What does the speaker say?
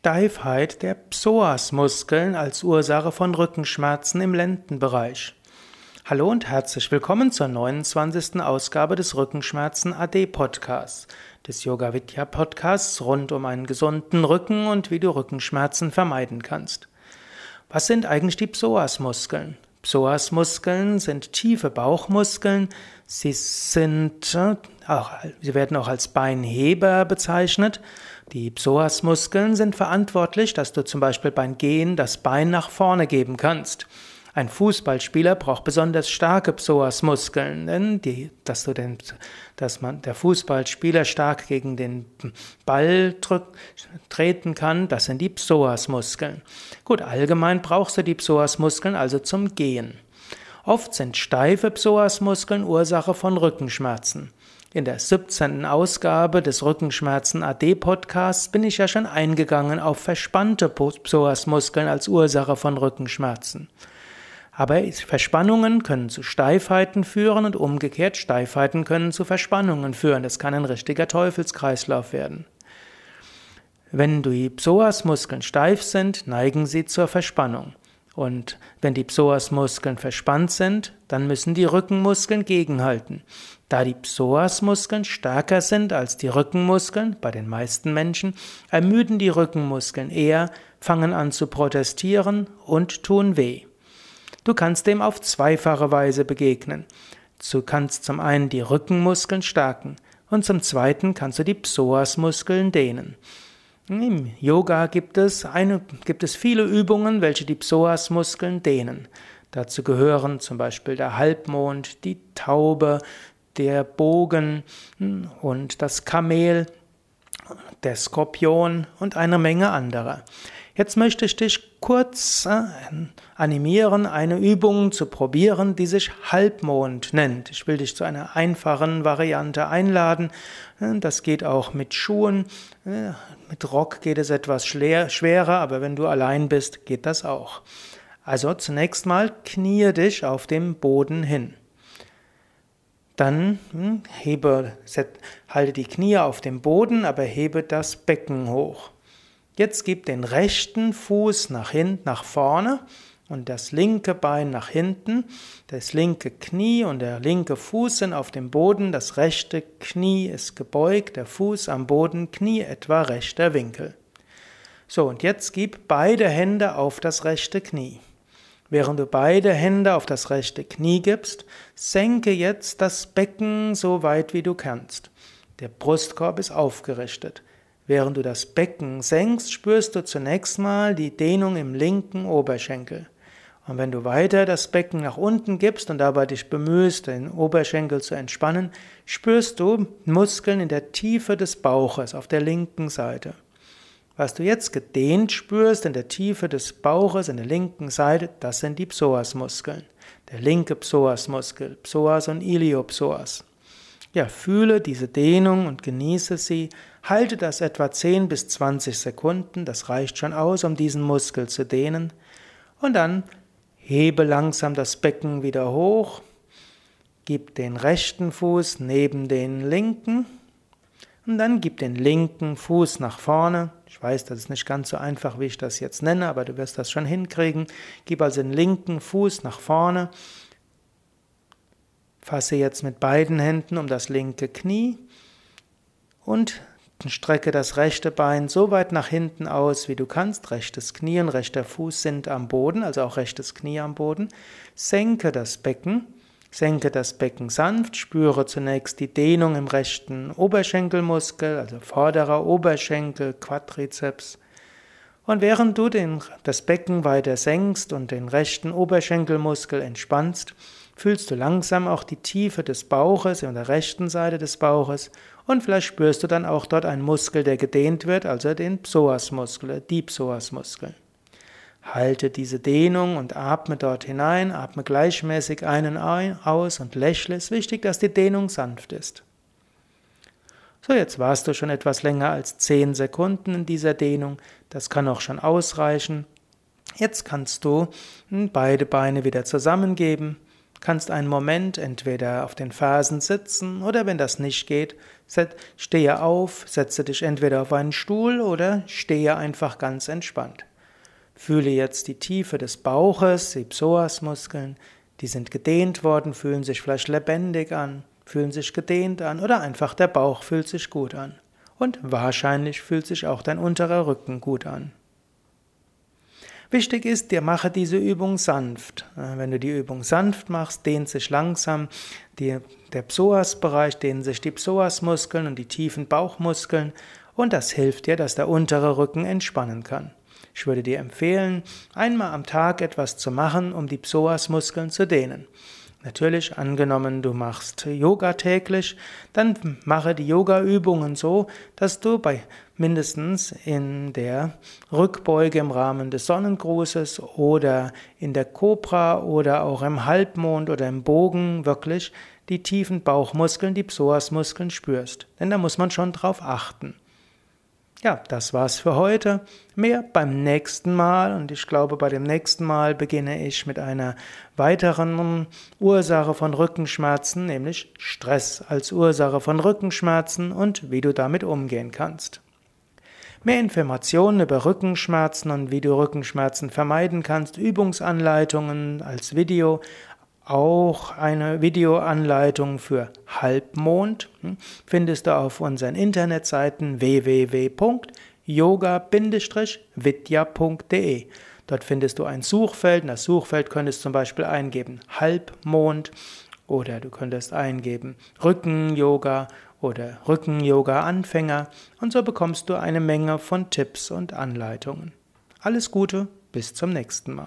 Steifheit der Psoasmuskeln als Ursache von Rückenschmerzen im Lendenbereich. Hallo und herzlich willkommen zur 29. Ausgabe des Rückenschmerzen AD Podcasts, des Yoga Vidya Podcasts rund um einen gesunden Rücken und wie du Rückenschmerzen vermeiden kannst. Was sind eigentlich die Psoasmuskeln? Psoasmuskeln sind tiefe Bauchmuskeln. Sie sind äh, auch, sie werden auch als Beinheber bezeichnet. Die Psoasmuskeln sind verantwortlich, dass du zum Beispiel beim Gehen das Bein nach vorne geben kannst. Ein Fußballspieler braucht besonders starke Psoasmuskeln, denn die, dass du den, dass man der Fußballspieler stark gegen den Ball drück, treten kann, das sind die Psoasmuskeln. Gut, allgemein brauchst du die Psoasmuskeln also zum Gehen. Oft sind steife Psoasmuskeln Ursache von Rückenschmerzen. In der 17. Ausgabe des Rückenschmerzen AD Podcasts bin ich ja schon eingegangen auf verspannte Psoasmuskeln als Ursache von Rückenschmerzen. Aber Verspannungen können zu Steifheiten führen und umgekehrt Steifheiten können zu Verspannungen führen. Das kann ein richtiger Teufelskreislauf werden. Wenn die Psoasmuskeln steif sind, neigen sie zur Verspannung. Und wenn die Psoasmuskeln verspannt sind, dann müssen die Rückenmuskeln gegenhalten. Da die Psoasmuskeln stärker sind als die Rückenmuskeln, bei den meisten Menschen, ermüden die Rückenmuskeln eher, fangen an zu protestieren und tun weh. Du kannst dem auf zweifache Weise begegnen. Du kannst zum einen die Rückenmuskeln stärken und zum zweiten kannst du die Psoasmuskeln dehnen. Im Yoga gibt es, eine, gibt es viele Übungen, welche die Psoasmuskeln dehnen. Dazu gehören zum Beispiel der Halbmond, die Taube, der Bogen hm, und das Kamel, der Skorpion und eine Menge anderer. Jetzt möchte ich dich kurz äh, animieren, eine Übung zu probieren, die sich Halbmond nennt. Ich will dich zu einer einfachen Variante einladen. Äh, das geht auch mit Schuhen. Äh, mit Rock geht es etwas schwerer, aber wenn du allein bist, geht das auch. Also zunächst mal kniee dich auf dem Boden hin. Dann hm, hebe, halte die Knie auf dem Boden, aber hebe das Becken hoch. Jetzt gib den rechten Fuß nach hinten, nach vorne und das linke Bein nach hinten. Das linke Knie und der linke Fuß sind auf dem Boden. Das rechte Knie ist gebeugt, der Fuß am Boden, Knie etwa rechter Winkel. So, und jetzt gib beide Hände auf das rechte Knie. Während du beide Hände auf das rechte Knie gibst, senke jetzt das Becken so weit wie du kannst. Der Brustkorb ist aufgerichtet. Während du das Becken senkst, spürst du zunächst mal die Dehnung im linken Oberschenkel. Und wenn du weiter das Becken nach unten gibst und dabei dich bemühst, den Oberschenkel zu entspannen, spürst du Muskeln in der Tiefe des Bauches auf der linken Seite. Was du jetzt gedehnt spürst in der Tiefe des Bauches, in der linken Seite, das sind die Psoasmuskeln. Der linke Psoasmuskel, Psoas und Iliopsoas. Ja, fühle diese Dehnung und genieße sie. Halte das etwa 10 bis 20 Sekunden, das reicht schon aus, um diesen Muskel zu dehnen. Und dann hebe langsam das Becken wieder hoch, gib den rechten Fuß neben den linken und dann gib den linken Fuß nach vorne. Ich weiß, das ist nicht ganz so einfach, wie ich das jetzt nenne, aber du wirst das schon hinkriegen. Gib also den linken Fuß nach vorne Fasse jetzt mit beiden Händen um das linke Knie und strecke das rechte Bein so weit nach hinten aus, wie du kannst. Rechtes Knie und rechter Fuß sind am Boden, also auch rechtes Knie am Boden. Senke das Becken. Senke das Becken sanft, spüre zunächst die Dehnung im rechten Oberschenkelmuskel, also vorderer Oberschenkel, Quadrizeps. Und während du den, das Becken weiter senkst und den rechten Oberschenkelmuskel entspannst, fühlst du langsam auch die Tiefe des Bauches an der rechten Seite des Bauches und vielleicht spürst du dann auch dort einen Muskel, der gedehnt wird, also den Psoasmuskel, die Psoasmuskel. Halte diese Dehnung und atme dort hinein, atme gleichmäßig ein und aus und lächle. Es ist wichtig, dass die Dehnung sanft ist. So, jetzt warst du schon etwas länger als 10 Sekunden in dieser Dehnung. Das kann auch schon ausreichen. Jetzt kannst du beide Beine wieder zusammengeben kannst einen Moment entweder auf den Fersen sitzen oder wenn das nicht geht, stehe auf, setze dich entweder auf einen Stuhl oder stehe einfach ganz entspannt. Fühle jetzt die Tiefe des Bauches, die Psoasmuskeln, die sind gedehnt worden, fühlen sich vielleicht lebendig an, fühlen sich gedehnt an oder einfach der Bauch fühlt sich gut an. Und wahrscheinlich fühlt sich auch dein unterer Rücken gut an. Wichtig ist, dir mache diese Übung sanft. Äh, wenn du die Übung sanft machst, dehnt sich langsam die, der Psoasbereich, dehnen sich die Psoasmuskeln und die tiefen Bauchmuskeln und das hilft dir, dass der untere Rücken entspannen kann. Ich würde dir empfehlen, einmal am Tag etwas zu machen, um die Psoasmuskeln zu dehnen. Natürlich, angenommen, du machst Yoga täglich, dann mache die Yoga-Übungen so, dass du bei mindestens in der Rückbeuge im Rahmen des Sonnengrußes oder in der Kobra oder auch im Halbmond oder im Bogen wirklich die tiefen Bauchmuskeln, die Psoasmuskeln spürst. Denn da muss man schon drauf achten. Ja, das war's für heute. Mehr beim nächsten Mal und ich glaube, bei dem nächsten Mal beginne ich mit einer weiteren Ursache von Rückenschmerzen, nämlich Stress als Ursache von Rückenschmerzen und wie du damit umgehen kannst. Mehr Informationen über Rückenschmerzen und wie du Rückenschmerzen vermeiden kannst, Übungsanleitungen als Video auch eine Videoanleitung für Halbmond hm, findest du auf unseren Internetseiten www.yoga-vidya.de. Dort findest du ein Suchfeld. In das Suchfeld könntest du zum Beispiel eingeben Halbmond oder du könntest eingeben Rücken-Yoga oder Rücken-Yoga-Anfänger und so bekommst du eine Menge von Tipps und Anleitungen. Alles Gute, bis zum nächsten Mal.